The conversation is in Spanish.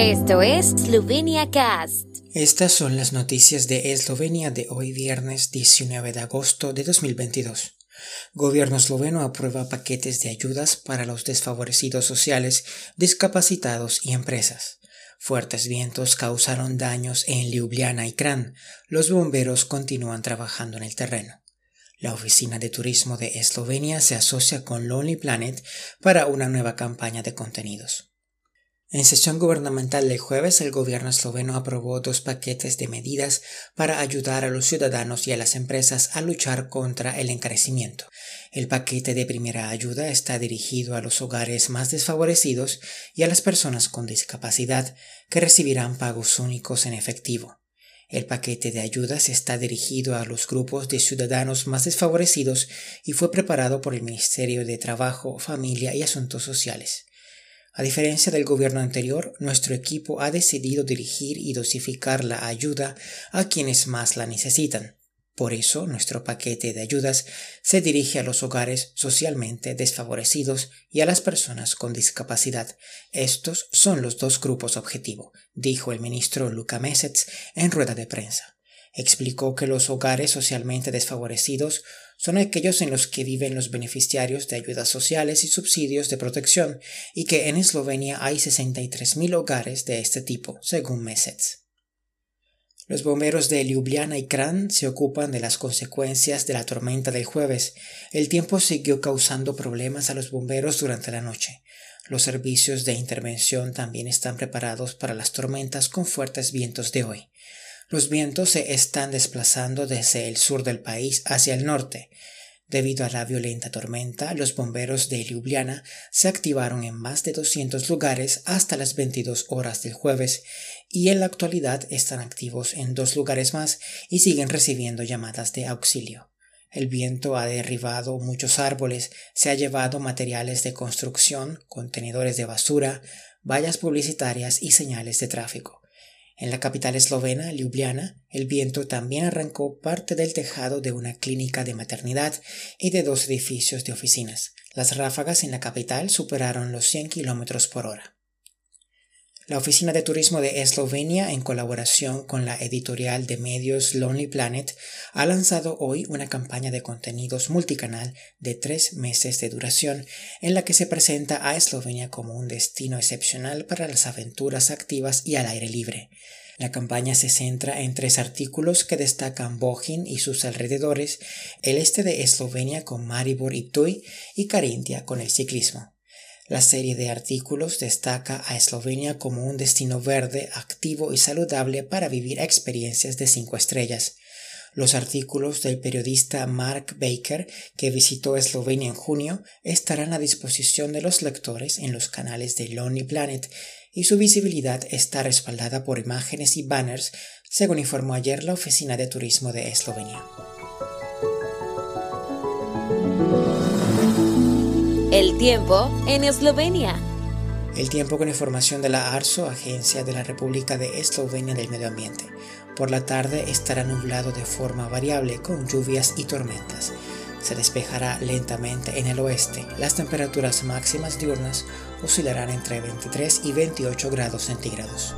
Esto es Slovenia Cast. Estas son las noticias de Eslovenia de hoy viernes 19 de agosto de 2022. Gobierno esloveno aprueba paquetes de ayudas para los desfavorecidos sociales, discapacitados y empresas. Fuertes vientos causaron daños en Ljubljana y Kran. Los bomberos continúan trabajando en el terreno. La Oficina de Turismo de Eslovenia se asocia con Lonely Planet para una nueva campaña de contenidos. En sesión gubernamental del jueves, el gobierno esloveno aprobó dos paquetes de medidas para ayudar a los ciudadanos y a las empresas a luchar contra el encarecimiento. El paquete de primera ayuda está dirigido a los hogares más desfavorecidos y a las personas con discapacidad que recibirán pagos únicos en efectivo. El paquete de ayudas está dirigido a los grupos de ciudadanos más desfavorecidos y fue preparado por el Ministerio de Trabajo, Familia y Asuntos Sociales. A diferencia del gobierno anterior, nuestro equipo ha decidido dirigir y dosificar la ayuda a quienes más la necesitan. Por eso, nuestro paquete de ayudas se dirige a los hogares socialmente desfavorecidos y a las personas con discapacidad. Estos son los dos grupos objetivo, dijo el ministro Luka Mesets en rueda de prensa. Explicó que los hogares socialmente desfavorecidos son aquellos en los que viven los beneficiarios de ayudas sociales y subsidios de protección y que en Eslovenia hay 63.000 hogares de este tipo, según Mesets. Los bomberos de Ljubljana y Kran se ocupan de las consecuencias de la tormenta del jueves. El tiempo siguió causando problemas a los bomberos durante la noche. Los servicios de intervención también están preparados para las tormentas con fuertes vientos de hoy. Los vientos se están desplazando desde el sur del país hacia el norte. Debido a la violenta tormenta, los bomberos de Ljubljana se activaron en más de 200 lugares hasta las 22 horas del jueves y en la actualidad están activos en dos lugares más y siguen recibiendo llamadas de auxilio. El viento ha derribado muchos árboles, se ha llevado materiales de construcción, contenedores de basura, vallas publicitarias y señales de tráfico. En la capital eslovena, Ljubljana, el viento también arrancó parte del tejado de una clínica de maternidad y de dos edificios de oficinas. Las ráfagas en la capital superaron los 100 km por hora. La Oficina de Turismo de Eslovenia, en colaboración con la editorial de medios Lonely Planet, ha lanzado hoy una campaña de contenidos multicanal de tres meses de duración, en la que se presenta a Eslovenia como un destino excepcional para las aventuras activas y al aire libre. La campaña se centra en tres artículos que destacan Bohin y sus alrededores, el este de Eslovenia con Maribor y Tuy y Carintia con el ciclismo. La serie de artículos destaca a Eslovenia como un destino verde, activo y saludable para vivir experiencias de cinco estrellas. Los artículos del periodista Mark Baker, que visitó Eslovenia en junio, estarán a disposición de los lectores en los canales de Lonely Planet y su visibilidad está respaldada por imágenes y banners, según informó ayer la Oficina de Turismo de Eslovenia. El tiempo en Eslovenia. El tiempo con información de la ARSO, Agencia de la República de Eslovenia del Medio Ambiente. Por la tarde estará nublado de forma variable con lluvias y tormentas. Se despejará lentamente en el oeste. Las temperaturas máximas diurnas oscilarán entre 23 y 28 grados centígrados.